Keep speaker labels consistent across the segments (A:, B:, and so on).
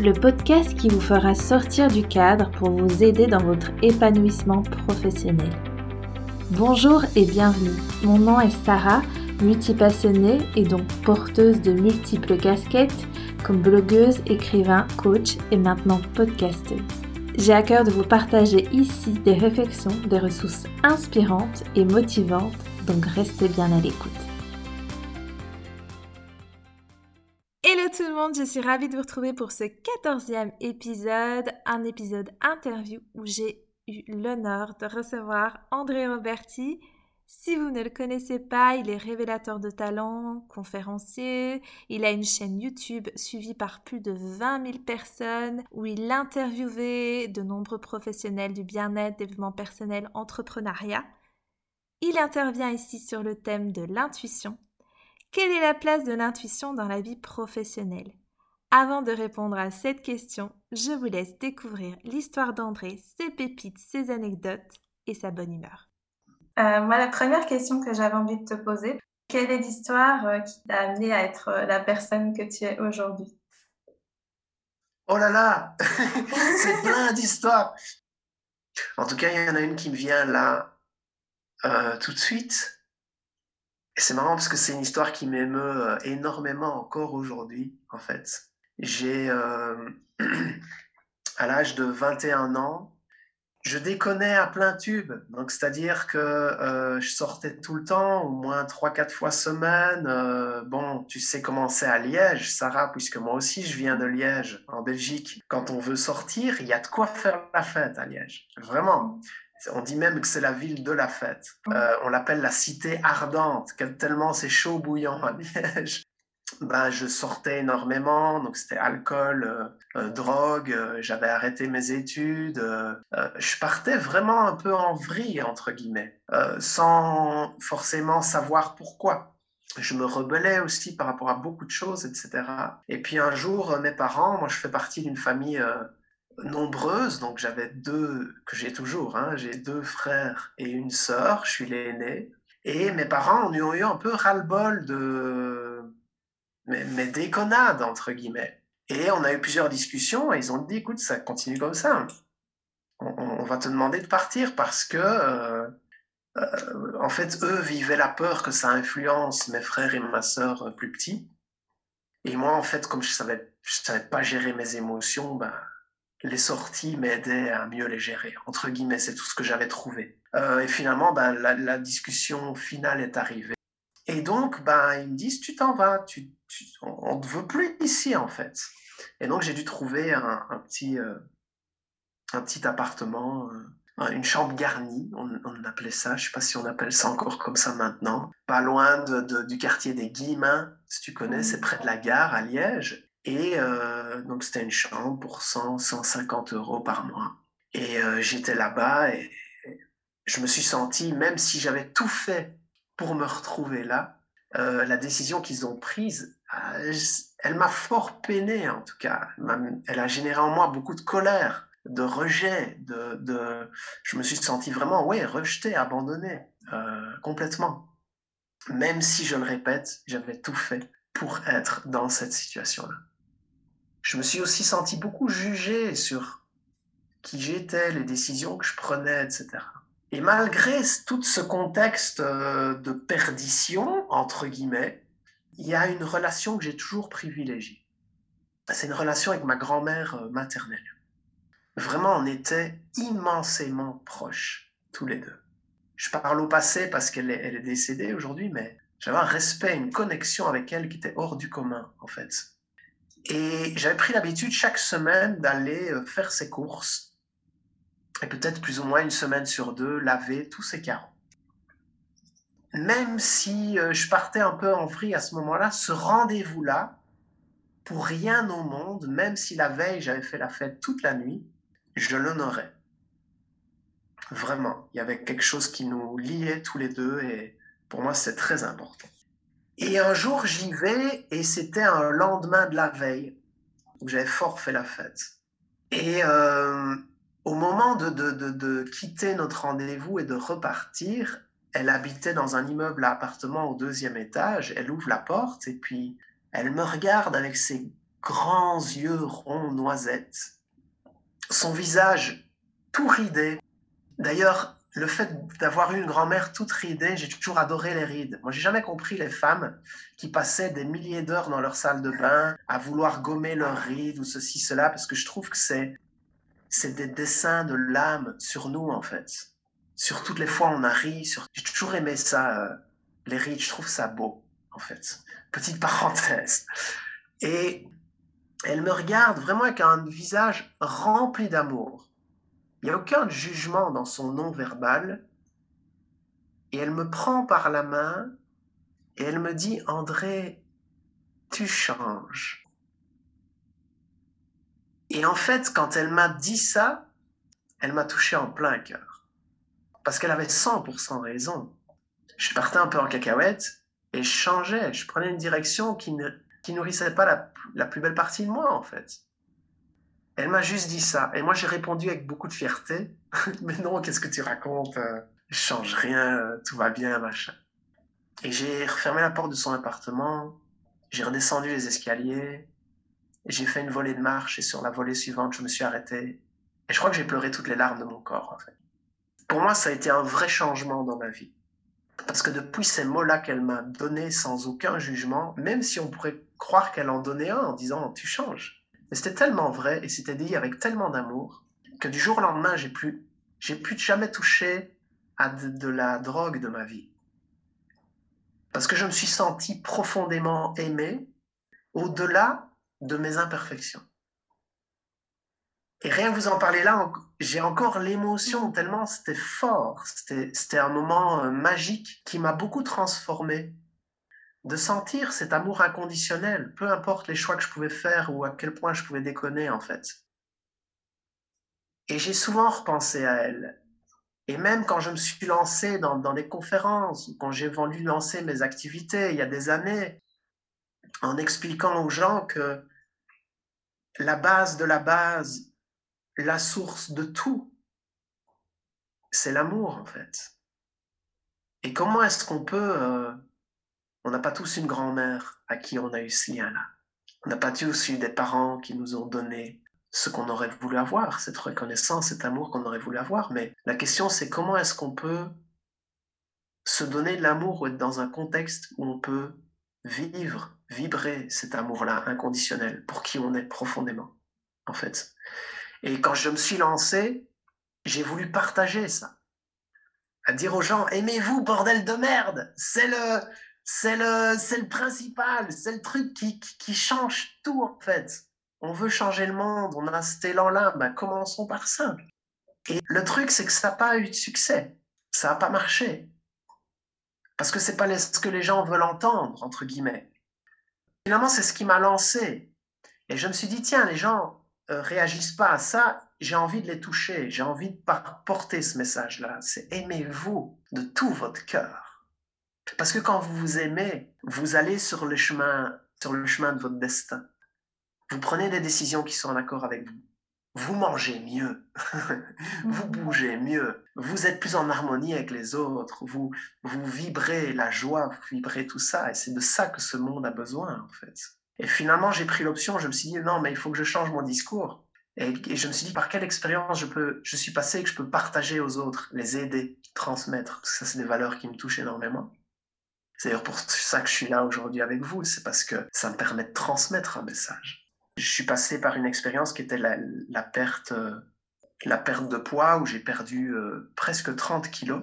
A: le podcast qui vous fera sortir du cadre pour vous aider dans votre épanouissement professionnel. Bonjour et bienvenue. Mon nom est Sarah, multipassionnée et donc porteuse de multiples casquettes comme blogueuse, écrivain, coach et maintenant podcasteuse. J'ai à cœur de vous partager ici des réflexions, des ressources inspirantes et motivantes, donc restez bien à l'écoute. Hello tout le monde, je suis ravie de vous retrouver pour ce quatorzième épisode, un épisode interview où j'ai eu l'honneur de recevoir André Roberti. Si vous ne le connaissez pas, il est révélateur de talent, conférencier, il a une chaîne YouTube suivie par plus de 20 000 personnes où il interviewait de nombreux professionnels du bien-être, développement personnel, entrepreneuriat. Il intervient ici sur le thème de l'intuition. Quelle est la place de l'intuition dans la vie professionnelle? Avant de répondre à cette question, je vous laisse découvrir l'histoire d'André, ses pépites, ses anecdotes et sa bonne humeur.
B: Euh, moi, la première question que j'avais envie de te poser, quelle est l'histoire euh, qui t'a amené à être euh, la personne que tu es aujourd'hui?
C: Oh là là C'est plein d'histoires En tout cas, il y en a une qui me vient là tout de suite. C'est marrant parce que c'est une histoire qui m'émeut énormément encore aujourd'hui, en fait. J'ai, à l'âge de 21 ans, je déconnais à plein tube. Donc, c'est-à-dire que euh, je sortais tout le temps, au moins 3-4 fois semaine. Euh, bon, tu sais comment c'est à Liège, Sarah, puisque moi aussi je viens de Liège, en Belgique. Quand on veut sortir, il y a de quoi faire la fête à Liège. Vraiment. On dit même que c'est la ville de la fête. Euh, on l'appelle la cité ardente, tellement c'est chaud bouillant à Liège ben, je sortais énormément, donc c'était alcool, euh, euh, drogue, euh, j'avais arrêté mes études, je partais vraiment un peu en vrille, entre guillemets, sans forcément savoir pourquoi. Je me rebellais aussi par rapport à beaucoup de choses, etc. Et puis un jour, mes parents, moi je fais partie d'une famille nombreuse, donc j'avais deux, que j'ai toujours, hein, j'ai deux frères et une sœur, je suis l'aîné. Et mes parents ont eu un peu ras-le-bol de mais, déconnade, entre guillemets. Et on a eu plusieurs discussions et ils ont dit, écoute, ça continue comme ça. On, va te demander de partir parce que, euh, euh, en fait, eux vivaient la peur que ça influence mes frères et ma sœur euh, plus petits. Et moi, en fait, comme je savais, je savais pas gérer mes émotions, ben, les sorties m'aidaient à mieux les gérer. Entre guillemets, c'est tout ce que j'avais trouvé. et finalement, ben, la, discussion finale est arrivée. Et donc, ben, ils me disent, tu t'en vas, tu, on ne veut plus ici en fait. Et donc j'ai dû trouver un, petit, euh, un petit appartement, euh, une chambre garnie, on, appelait ça, je ne sais pas si on appelle ça encore comme ça maintenant, pas loin du quartier des Guillemins, si tu connais, c'est près de la gare à Liège. Et euh, donc c'était une chambre pour 100, 150 euros par mois. Et j'étais là-bas et je me suis senti, même si j'avais tout fait pour me retrouver là, la décision qu'ils ont prise euh, elle m'a fort peiné en tout cas. Elle a généré en moi beaucoup de colère, de rejet, de, je me suis senti vraiment, ouais, rejeté, abandonné, euh, complètement. Même si, je le répète, j'avais tout fait pour être dans cette situation-là. Je me suis aussi senti beaucoup jugé sur qui j'étais, les décisions que je prenais, etc. Et malgré tout ce contexte euh, de perdition, entre guillemets, il y a une relation que j'ai toujours privilégiée. C'est une relation avec ma grand-mère euh, maternelle. Vraiment, on était immensément proches, tous les deux. Je parle au passé parce qu'elle est, est décédée aujourd'hui, mais j'avais un respect, une connexion avec elle qui était hors du commun, en fait. Et j'avais pris l'habitude chaque semaine d'aller euh, faire ses courses, et peut-être plus ou moins une semaine sur deux, laver tous ses carreaux même si euh, je partais un peu en vrille à ce moment-là, ce rendez-vous-là, pour rien au monde, même si la veille j'avais fait la fête toute la nuit, je l'honorais. Vraiment, il y avait quelque chose qui nous liait tous les deux et pour moi c'est très important. Et un jour j'y vais et c'était un lendemain de la veille j'avais fort fait la fête. Et euh, au moment de, de, de quitter notre rendez-vous et de repartir, elle habitait dans un immeuble à appartement au deuxième étage, elle ouvre la porte et puis elle me regarde avec ses grands yeux ronds noisettes, son visage tout ridé. D'ailleurs, le fait d'avoir eu une grand-mère toute ridée, j'ai toujours adoré les rides. Moi, j'ai jamais compris les femmes qui passaient des milliers d'heures dans leur salle de bain à vouloir gommer leurs rides ou ceci, cela, parce que je trouve que c'est, c'est des dessins de l'âme sur nous, en fait. Sur toutes les fois où on a ri, sur... j'ai toujours aimé ça, euh, les rides, je trouve ça beau, en fait. Petite parenthèse. Et elle me regarde vraiment avec un visage rempli d'amour. Il n'y a aucun jugement dans son nom verbal. Et elle me prend par la main et elle me dit, André, tu changes. Et en fait, quand elle m'a dit ça, elle m'a touché en plein cœur. Parce qu'elle avait 100% raison. Je partais un peu en cacahuète et je changeais. Je prenais une direction qui qui nourrissait pas la, la plus belle partie de moi, en fait. Elle m'a juste dit ça. Et moi, j'ai répondu avec beaucoup de fierté. Mais non, qu'est-ce que tu racontes euh, Je change rien, tout va bien, machin. Et j'ai refermé la porte de son appartement. J'ai redescendu les escaliers. J'ai fait une volée de marche. Et sur la volée suivante, je me suis arrêté. Et je crois que j'ai pleuré toutes les larmes de mon corps, en fait. Pour moi, ça a été un vrai changement dans ma vie. Parce que depuis ces mots-là qu'elle m'a donnés sans aucun jugement, même si on pourrait croire qu'elle en donnait un en disant tu changes. Mais c'était tellement vrai et c'était dit avec tellement d'amour que du jour au lendemain, j'ai plus, j'ai jamais touché à de, la drogue de ma vie. Parce que je me suis senti profondément aimé au-delà de mes imperfections. Et rien que vous en parler là, j'ai encore l'émotion tellement c'était fort. C'était un moment euh, magique qui m'a beaucoup transformé de sentir cet amour inconditionnel, peu importe les choix que je pouvais faire ou à quel point je pouvais déconner en fait. Et j'ai souvent repensé à elle. Et même quand je me suis lancé dans, des conférences, quand j'ai voulu lancer mes activités il y a des années, en expliquant aux gens que la base de la base, la source de tout, c'est l'amour en fait. Et comment est-ce qu'on peut euh, on n'a pas tous une grand-mère à qui on a eu ce lien-là. On n'a pas tous eu des parents qui nous ont donné ce qu'on aurait voulu avoir, cette reconnaissance, cet amour qu'on aurait voulu avoir. Mais la question, c'est comment est-ce qu'on peut se donner de l'amour ou être dans un contexte où on peut vivre, vibrer cet amour-là inconditionnel pour qui on est profondément, en fait. Et quand je me suis lancé, j'ai voulu partager ça. À dire aux gens, aimez-vous, bordel de merde! C'est le, c'est le, le principal, c'est le truc qui, qui, change tout en fait. On veut changer le monde, on a cet élan-là, bah, commençons par ça. Et le truc, c'est que ça n'a pas eu de succès, ça n'a pas marché. Parce que c'est pas ce que les gens veulent entendre, entre guillemets. Finalement, c'est ce qui m'a lancé. Et je me suis dit, tiens, les gens euh, réagissent pas à ça, j'ai envie de les toucher, j'ai envie de porter ce message-là. C'est aimez-vous de tout votre cœur. Parce que quand vous vous aimez, vous allez sur le chemin, sur le chemin de votre destin. Vous prenez des décisions qui sont en accord avec vous. Vous mangez mieux, vous bougez mieux, vous êtes plus en harmonie avec les autres, vous, vous vibrez la joie, vous vibrez tout ça, et c'est de ça que ce monde a besoin en fait. Et finalement, j'ai pris l'option, je me suis dit non, mais il faut que je change mon discours. Et, et, je me suis dit par quelle expérience je peux, je suis passé que je peux partager aux autres, les aider, transmettre. Ça, c'est des valeurs qui me touchent énormément. C'est d'ailleurs pour ça que je suis là aujourd'hui avec vous, c'est parce que ça me permet de transmettre un message. Je suis passé par une expérience qui était la, perte, la perte de poids, où j'ai perdu euh, presque 30 kilos,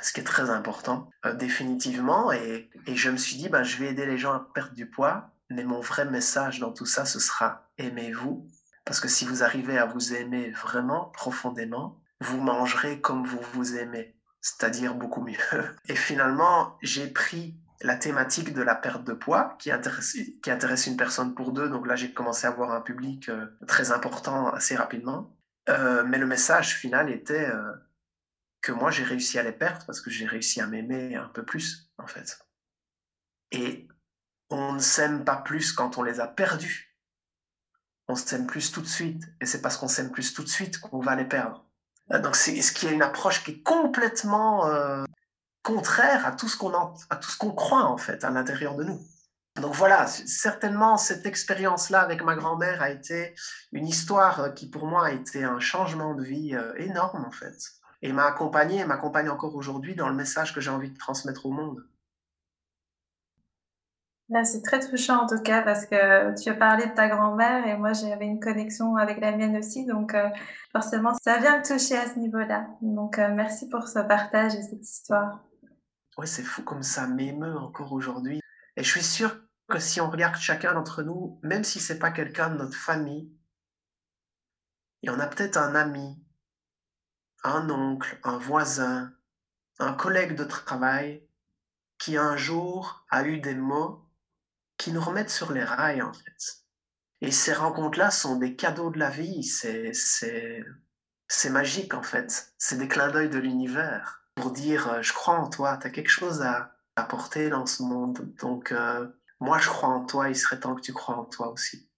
C: ce qui est très important, euh, définitivement. Et, et, je me suis dit, ben, je vais aider les gens à perdre du poids, mais mon vrai message dans tout ça, ce sera aimez-vous. Parce que si vous arrivez à vous aimer vraiment profondément, vous mangerez comme vous vous aimez c'est-à-dire beaucoup mieux. Et finalement, j'ai pris la thématique de la perte de poids qui intéresse, une personne pour deux. Donc là, j'ai commencé à avoir un public euh, très important assez rapidement. Euh, mais le message final était euh, que moi, j'ai réussi à les perdre parce que j'ai réussi à m'aimer un peu plus, en fait. Et on ne s'aime pas plus quand on les a perdus. On s'aime plus tout de suite. Et c'est parce qu'on s'aime plus tout de suite qu'on va les perdre. Euh, donc c'est ce qui est une approche qui est complètement euh, contraire à tout ce qu'on à tout ce qu'on croit en fait à l'intérieur de nous. donc voilà, certainement cette expérience-là avec ma grand-mère a été une histoire qui pour moi a été un changement de vie euh, énorme en fait. Et m'a accompagné et m'accompagne encore aujourd'hui dans le message que j'ai envie de transmettre au monde.
B: Là, c'est très touchant en tout cas parce que tu as parlé de ta grand-mère et moi j'avais une connexion avec la mienne aussi, donc euh, forcément ça vient me toucher à ce niveau-là. Donc euh, merci pour ce partage et cette histoire.
C: Oui, c'est fou comme ça m'émeut encore aujourd'hui. Et je suis sûr que si on regarde chacun d'entre nous, même si c'est pas quelqu'un de notre famille, il y en a peut-être un ami, un oncle, un voisin, un collègue de travail qui un jour a eu des mots qui nous remettent sur les rails en fait. Et ces rencontres-là sont des cadeaux de la vie, c'est, magique en fait, c'est des clins d'œil de l'univers pour dire euh, je crois en toi, tu as quelque chose à apporter dans ce monde. Donc euh, moi je crois en toi, il serait temps que tu crois en toi aussi.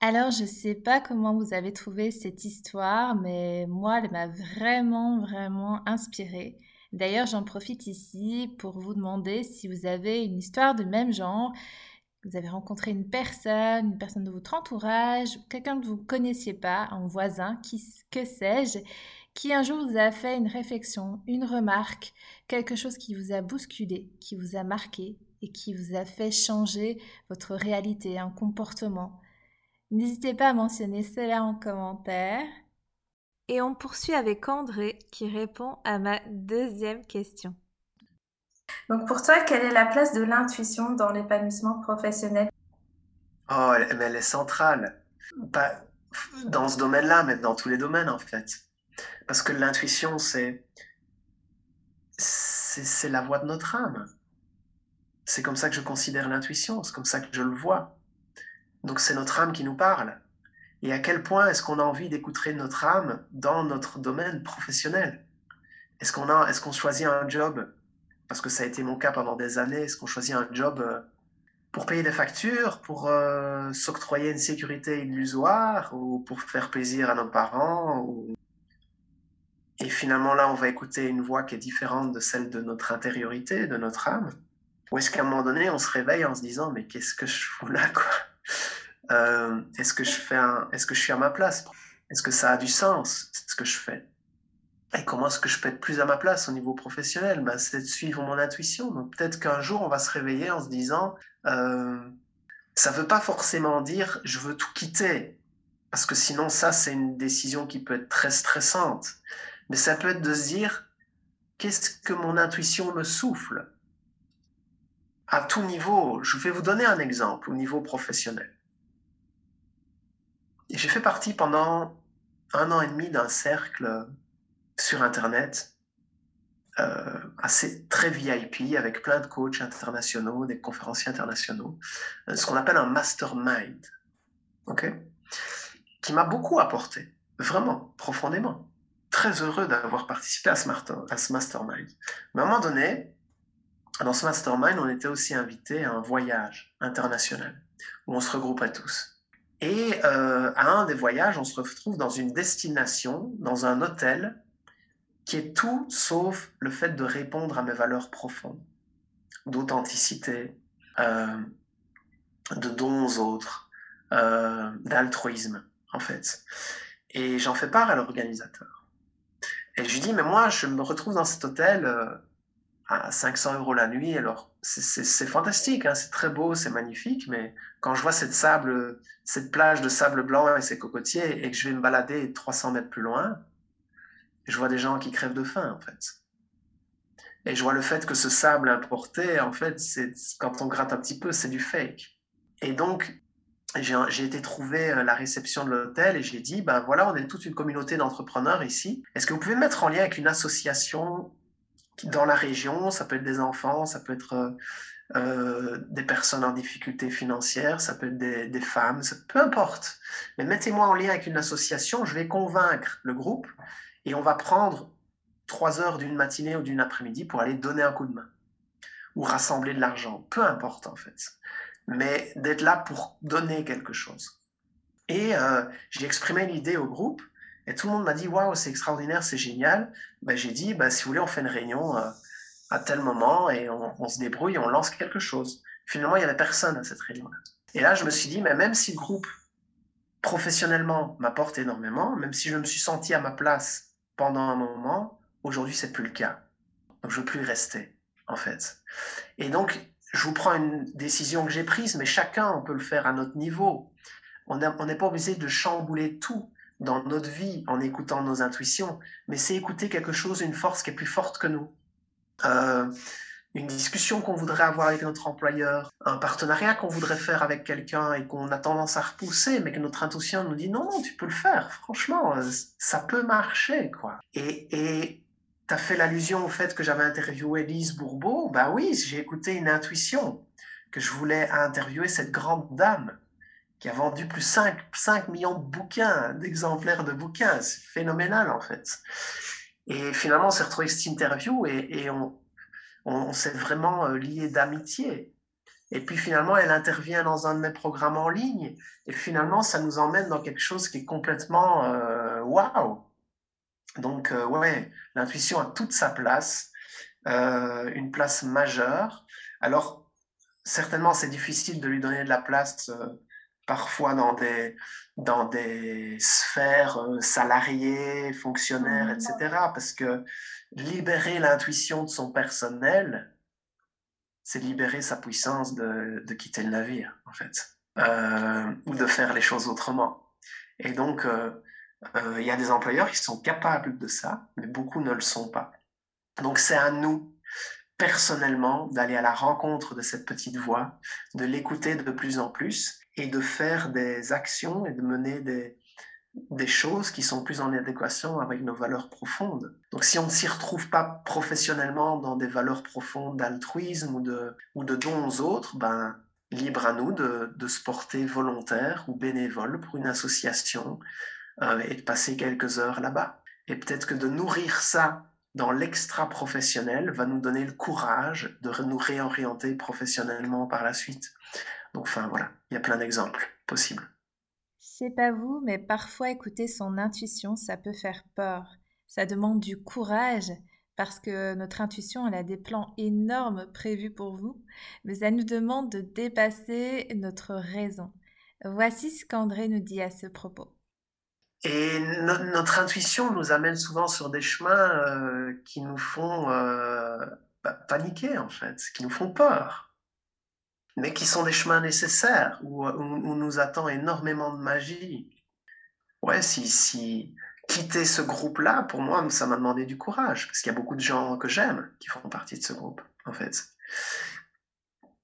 A: Alors, je ne sais pas comment vous avez trouvé cette histoire, mais moi, elle m'a vraiment, vraiment inspirée. D'ailleurs, j'en profite ici pour vous demander si vous avez une histoire de même genre. Vous avez rencontré une personne, une personne de votre entourage, quelqu'un que vous ne connaissiez pas, un voisin, qui, que sais-je, qui un jour vous a fait une réflexion, une remarque, quelque chose qui vous a bousculé, qui vous a marqué et qui vous a fait changer votre réalité, un comportement. N'hésitez pas à mentionner cela en commentaire. Et on poursuit avec André qui répond à ma deuxième question.
B: Donc pour toi, quelle est la place de l'intuition dans l'épanouissement professionnel?
C: Oh, elle, elle est centrale. Pas dans ce domaine-là, mais dans tous les domaines en fait. Parce que l'intuition, c'est c'est la voix de notre âme. C'est comme ça que je considère l'intuition, c'est comme ça que je le vois. Donc c'est notre âme qui nous parle. Et à quel point est-ce qu'on a envie d'écouter notre âme dans notre domaine professionnel? Est-ce qu'on est-ce choisit un job? Parce que ça a été mon cas pendant des années. Est-ce qu'on choisit un job euh, pour payer des factures, pour euh, s'octroyer une sécurité illusoire, ou pour faire plaisir à nos parents Et finalement là, on va écouter une voix qui est différente de celle de notre intériorité, de notre âme? Ou est-ce qu'à un moment donné, on se réveille en se disant mais qu'est-ce que je fous là quoi? Euh, est-ce que je fais est-ce que je suis à ma place? Est-ce que ça a du sens ce que je fais? Et comment est-ce que je peux être plus à ma place au niveau professionnel? Ben, C'est de suivre mon intuition. Donc peut-être qu'un jour on va se réveiller en se disant, euh, ça veut pas forcément dire je veux tout quitter, parce que sinon ça c'est une décision qui peut être très stressante. Mais ça peut être de se dire, qu'est-ce que mon intuition me souffle? À tout niveau. Je vais vous donner un exemple au niveau professionnel. J'ai fait partie pendant un an et demi d'un cercle sur Internet euh, assez très VIP avec plein de coachs internationaux, des conférenciers internationaux, euh, ce qu'on appelle un mastermind, ok, qui m'a beaucoup apporté, vraiment profondément. Très heureux d'avoir participé à ce, mastermind. Mais à un moment donné, dans ce mastermind, on était aussi invité à un voyage international où on se regroupait tous. Et euh, à un des voyages, on se retrouve dans une destination, dans un hôtel, qui est tout sauf le fait de répondre à mes valeurs profondes, d'authenticité, euh, de dons aux autres, euh, d'altruisme, en fait. Et j'en fais part à l'organisateur. Et je lui dis, mais moi, je me retrouve dans cet hôtel à 500 euros la nuit. Alors, c'est fantastique, hein, c'est très beau, c'est magnifique, mais quand je vois cette, sable, cette plage de sable blanc et ces cocotiers et que je vais me balader 300 mètres plus loin, je vois des gens qui crèvent de faim, en fait. Et je vois le fait que ce sable importé, en fait, quand on gratte un petit peu, c'est du fake. Et donc, j'ai été trouver euh, la réception de l'hôtel et j'ai dit, ben voilà, on est toute une communauté d'entrepreneurs ici. Est-ce que vous pouvez mettre en lien avec une association dans la région, ça peut être des enfants, ça peut être euh, euh, des personnes en difficulté financière, ça peut être des, femmes, peu importe. Mais mettez-moi en lien avec une association, je vais convaincre le groupe et on va prendre trois heures d'une matinée ou d'une après-midi pour aller donner un coup de main ou rassembler de l'argent, peu importe en fait. Mais d'être là pour donner quelque chose. Et euh, j'ai exprimé l'idée au groupe et tout le monde m'a dit waouh, c'est extraordinaire, c'est génial. Ben, j'ai dit bah, si vous voulez, on fait une réunion euh, à tel moment et on, se débrouille, on lance quelque chose. Finalement, il n'y avait personne à cette réunion-là. Et là, je me suis dit, mais même si le groupe professionnellement m'apporte énormément, même si je me suis senti à ma place pendant un moment, aujourd'hui, c'est plus le cas. Donc, je veux plus y rester, en fait. Et donc, je vous prends une décision que j'ai prise, mais chacun, on peut le faire à notre niveau. On n'est pas obligé de chambouler tout dans notre vie en écoutant nos intuitions, mais c'est écouter quelque chose, une force qui est plus forte que nous. Euh, une discussion qu'on voudrait avoir avec notre employeur, un partenariat qu'on voudrait faire avec quelqu'un et qu'on a tendance à repousser, mais que notre intuition nous dit non, non, tu peux le faire, franchement, euh, ça peut marcher, quoi. Et, tu as fait l'allusion au fait que j'avais interviewé Lise Bourbeau, bah oui, j'ai écouté une intuition, que je voulais interviewer cette grande dame qui a vendu plus 5, 5 millions de bouquins, d'exemplaires de bouquins, c'est phénoménal en fait. Et finalement, on s'est retrouvé cette interview et, on, s'est vraiment euh, lié d'amitié. Et puis finalement, elle intervient dans un de mes programmes en ligne. Et finalement, ça nous emmène dans quelque chose qui est complètement euh, waouh. Donc, euh, ouais, l'intuition a toute sa place, une place majeure. Alors, certainement, c'est difficile de lui donner de la place parfois dans des, dans des sphères salariées, fonctionnaires, etc. Parce que libérer l'intuition de son personnel, c'est libérer sa puissance de, de, quitter le navire, en fait, euh, ou de faire les choses autrement. Et donc, euh, euh, il y a des employeurs qui sont capables de ça, mais beaucoup ne le sont pas. Donc, c'est à nous, personnellement, d'aller à la rencontre de cette petite voix, de l'écouter de plus en plus et de faire des actions et de mener des, choses qui sont plus en adéquation avec nos valeurs profondes. Donc si on ne s'y retrouve pas professionnellement dans des valeurs profondes d'altruisme ou de, dons aux autres, ben, libre à nous de, de se porter volontaire ou bénévole pour une association euh, et de passer quelques heures là-bas. Et peut-être que de nourrir ça dans l'extra-professionnel va nous donner le courage de nous réorienter professionnellement par la suite. Donc enfin voilà, il y a plein d'exemples possibles.
A: Je sais pas vous, mais parfois écouter son intuition, ça peut faire peur. Ça demande du courage parce que notre intuition, elle a des plans énormes prévus pour vous, mais ça nous demande de dépasser notre raison. Voici ce qu'André nous dit à ce propos.
C: Et notre intuition nous amène souvent sur des chemins euh, qui nous font euh, paniquer, en fait, qui nous font peur mais qui sont des chemins nécessaires, où, où, nous attend énormément de magie. Ouais, si, si quitter ce groupe-là, pour moi, ça m'a demandé du courage, parce qu'il y a beaucoup de gens que j'aime qui font partie de ce groupe, en fait.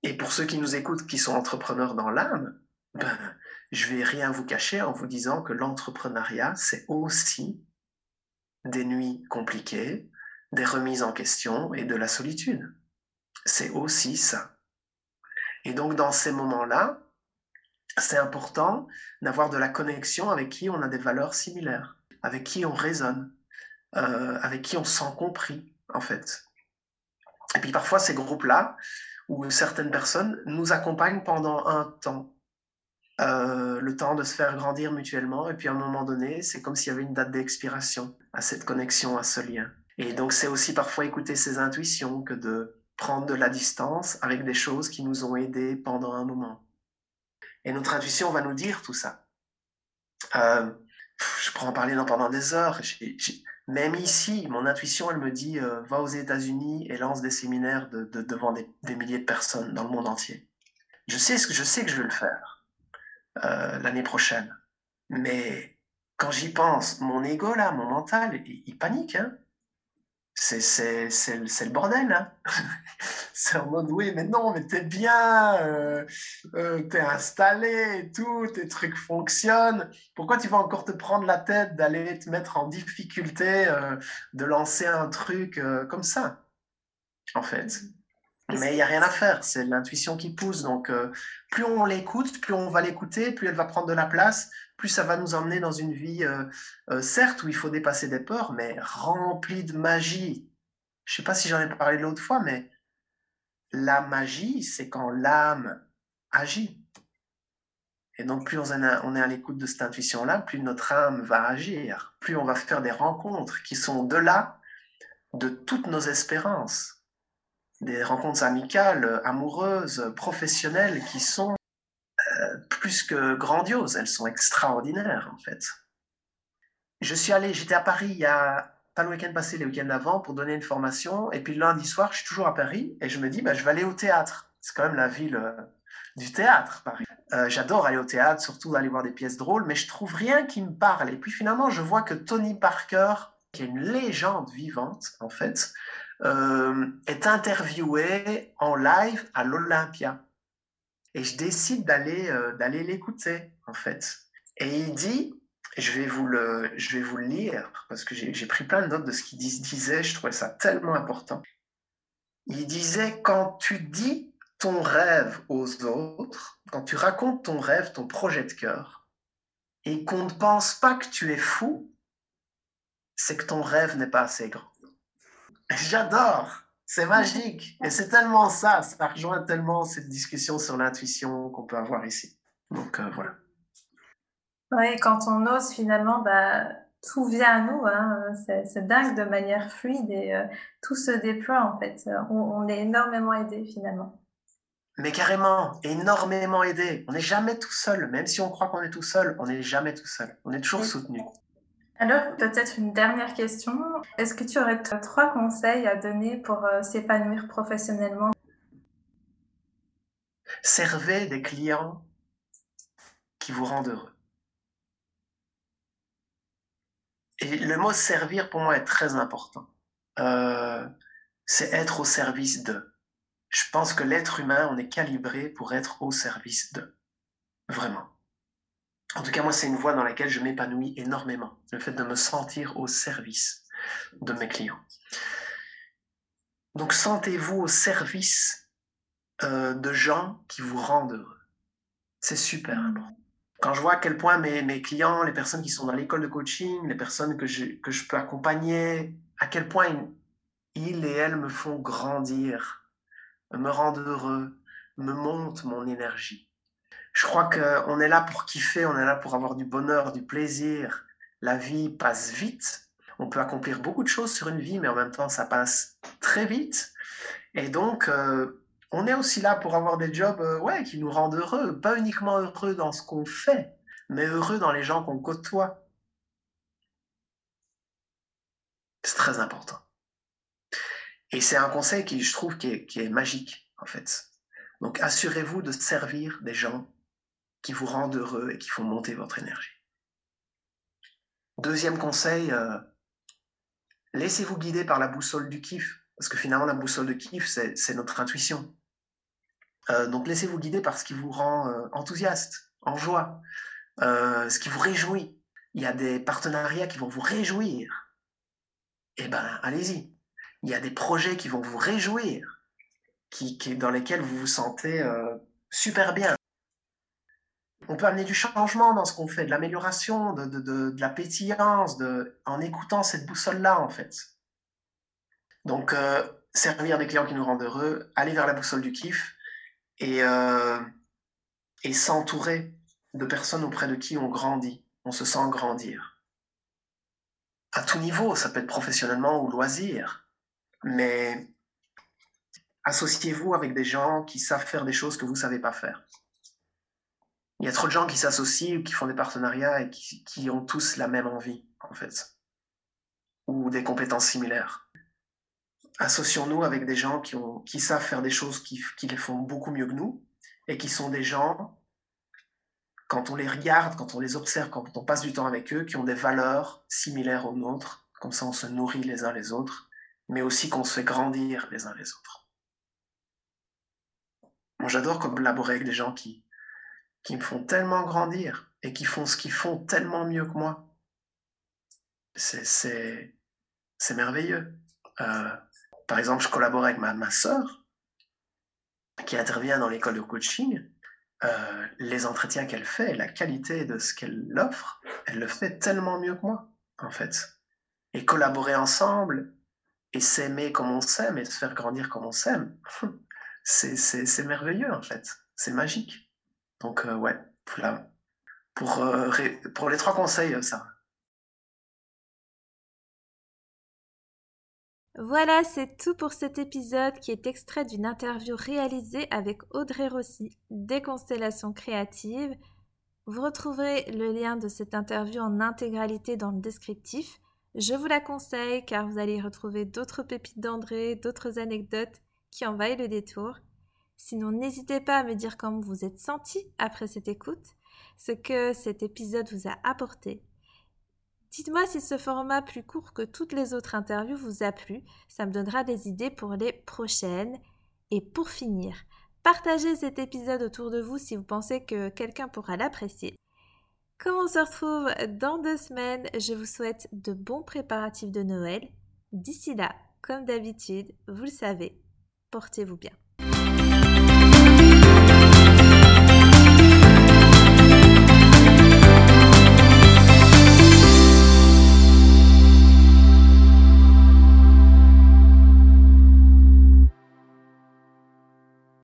C: Et pour ceux qui nous écoutent, qui sont entrepreneurs dans l'âme, ben, je vais rien vous cacher en vous disant que l'entrepreneuriat, c'est aussi des nuits compliquées, des remises en question et de la solitude. C'est aussi ça. Et donc, dans ces moments-là, c'est important d'avoir de la connexion avec qui on a des valeurs similaires, avec qui on raisonne, euh, avec qui on se sent compris, en fait. Et puis parfois, ces groupes-là, où certaines personnes nous accompagnent pendant un temps, euh, le temps de se faire grandir mutuellement, et puis à un moment donné, c'est comme s'il y avait une date d'expiration à cette connexion, à ce lien. Et donc, c'est aussi parfois écouter ses intuitions que de prendre de la distance avec des choses qui nous ont aidés pendant un moment. Et notre intuition va nous dire tout ça. Euh, je pourrais en parler pendant des heures. même ici, mon intuition, elle me dit euh, va aux États-Unis et lance des séminaires de, devant des, milliers de personnes dans le monde entier. Je sais, ce que, je sais que je vais le faire euh, l'année prochaine. Mais quand j'y pense, mon ego, là, mon mental, il, il panique. Hein c'est le bordel. Hein c'est en mode, oui, mais non, mais t'es bien, euh, euh, t'es installé et tout, tes trucs fonctionnent. Pourquoi tu vas encore te prendre la tête d'aller te mettre en difficulté, euh, de lancer un truc comme ça, en fait? Mais il n'y a rien à faire, c'est l'intuition qui pousse. Donc, plus on l'écoute, plus on va l'écouter, plus elle va prendre de la place, plus ça va nous emmener dans une vie, euh, euh, certes, où il faut dépasser des peurs, mais remplie de magie. Je ne sais pas si j'en ai parlé l'autre fois, mais la magie, c'est quand l'âme agit. Et donc, plus on est à l'écoute de cette intuition-là, plus notre âme va agir, plus on va faire des rencontres qui sont de là de toutes nos espérances. Des rencontres amicales, amoureuses, professionnelles qui sont euh, plus que grandioses, elles sont extraordinaires en fait. Je suis allé, j'étais à Paris il y a pas le week-end passé, le week-end d'avant pour donner une formation, et puis le lundi soir, je suis toujours à Paris et je me dis, bah, je vais aller au théâtre. C'est quand même la ville euh, du théâtre, Paris. Euh, j'adore aller au théâtre, surtout aller voir des pièces drôles, mais je trouve rien qui me parle. Et puis finalement, je vois que Tony Parker, qui est une légende vivante en fait, euh, est interviewé en live à l'Olympia. Et je décide d'aller euh, d'aller l'écouter, en fait. Et il dit, je vais vous le, je vais vous le lire, parce que j'ai pris plein de notes de ce qu'il disait, je trouvais ça tellement important. Il disait, quand tu dis ton rêve aux autres, quand tu racontes ton rêve, ton projet de cœur, et qu'on ne pense pas que tu es fou, c'est que ton rêve n'est pas assez grand. J'adore. C'est magique. Et c'est tellement ça. Ça rejoint tellement cette discussion sur l'intuition qu'on peut avoir ici. Donc euh, voilà.
B: Oui, quand on ose, finalement, bah, tout vient à nous. Hein. C'est dingue de manière fluide et euh, tout se déploie en fait. On, est énormément aidé finalement.
C: Mais carrément, énormément aidé. On n'est jamais tout seul. Même si on croit qu'on est tout seul, on n'est jamais tout seul. On est toujours soutenu.
B: Alors, peut-être une dernière question. Est-ce que tu aurais trois conseils à donner pour euh, s'épanouir professionnellement?
C: Servez des clients qui vous rendent heureux. Et le mot servir pour moi est très important. Euh, c'est être au service de. Je pense que l'être humain, on est calibré pour être au service de. Vraiment. En tout cas, moi, c'est une voie dans laquelle je m'épanouis énormément. Le fait de me sentir au service de mes clients. Donc, sentez-vous au service euh, de gens qui vous rendent heureux. C'est super important. Quand je vois à quel point mes, clients, les personnes qui sont dans l'école de coaching, les personnes que je, peux accompagner, à quel point ils et elles me font grandir, me rendent heureux, me montent mon énergie je crois qu'on est là pour kiffer, on est là pour avoir du bonheur, du plaisir. La vie passe vite. On peut accomplir beaucoup de choses sur une vie, mais en même temps, ça passe très vite. Et donc, euh, on est aussi là pour avoir des jobs euh, ouais, qui nous rendent heureux. Pas uniquement heureux dans ce qu'on fait, mais heureux dans les gens qu'on côtoie. C'est très important. Et c'est un conseil qui, je trouve, est, qui est magique, en fait. Donc, assurez-vous de servir des gens qui vous rendent heureux et qui font monter votre énergie. Deuxième conseil, euh, laissez-vous guider par la boussole du kiff, parce que finalement la boussole de kiff, c'est notre intuition. Euh, donc laissez-vous guider par ce qui vous rend euh, enthousiaste, en joie, ce qui vous réjouit. Il y a des partenariats qui vont vous réjouir. Eh ben, allez-y. Il y a des projets qui vont vous réjouir, qui, dans lesquels vous vous sentez super bien on peut amener du changement dans ce qu'on fait, de l'amélioration, de, la pétillance, en écoutant cette boussole-là, en fait. Donc, euh, servir des clients qui nous rendent heureux, aller vers la boussole du kiff et, euh, et s'entourer de personnes auprès de qui on grandit, on se sent grandir. À tout niveau, ça peut être professionnellement ou loisir, mais associez-vous avec des gens qui savent faire des choses que vous ne savez pas faire. Il y a trop de gens qui s'associent ou qui font des partenariats et qui, ont tous la même envie, en fait, ou des compétences similaires. Associons-nous avec des gens qui, savent faire des choses qui, qui les font beaucoup mieux que nous et qui sont des gens, quand on les regarde, quand on les observe, quand on passe du temps avec eux, qui ont des valeurs similaires aux nôtres. Comme ça, on se nourrit les uns les autres, mais aussi qu'on se fait grandir les uns les autres. Moi, j'adore collaborer avec des gens qui, qui me font tellement grandir et qui font ce qu'ils font tellement mieux que moi. C'est merveilleux. Euh, par exemple, je collabore avec ma, ma sœur qui intervient dans l'école de coaching. Euh, les entretiens qu'elle fait, la qualité de ce qu'elle offre, elle le fait tellement mieux que moi, en fait. Et collaborer ensemble et s'aimer comme on s'aime et se faire grandir comme on s'aime, c'est merveilleux, en fait. C'est magique. Donc, euh, ouais, Pour, euh, pour les trois conseils, ça.
A: Voilà, c'est tout pour cet épisode qui est extrait d'une interview réalisée avec Audrey Rossi des Constellations Créatives. Vous retrouverez le lien de cette interview en intégralité dans le descriptif. Je vous la conseille car vous allez retrouver d'autres pépites d'André, d'autres anecdotes qui envahissent le détour. Sinon, n'hésitez pas à me dire comment vous êtes senti après cette écoute, ce que cet épisode vous a apporté Dites-moi si ce format plus court que toutes les autres interviews vous a plu, ça me donnera des idées pour les prochaines. Et pour finir, partagez cet épisode autour de vous si vous pensez que quelqu'un pourra l'apprécier. Comme on se retrouve dans deux semaines, je vous souhaite de bons préparatifs de Noël. D'ici là, comme d'habitude, vous le savez, portez-vous bien.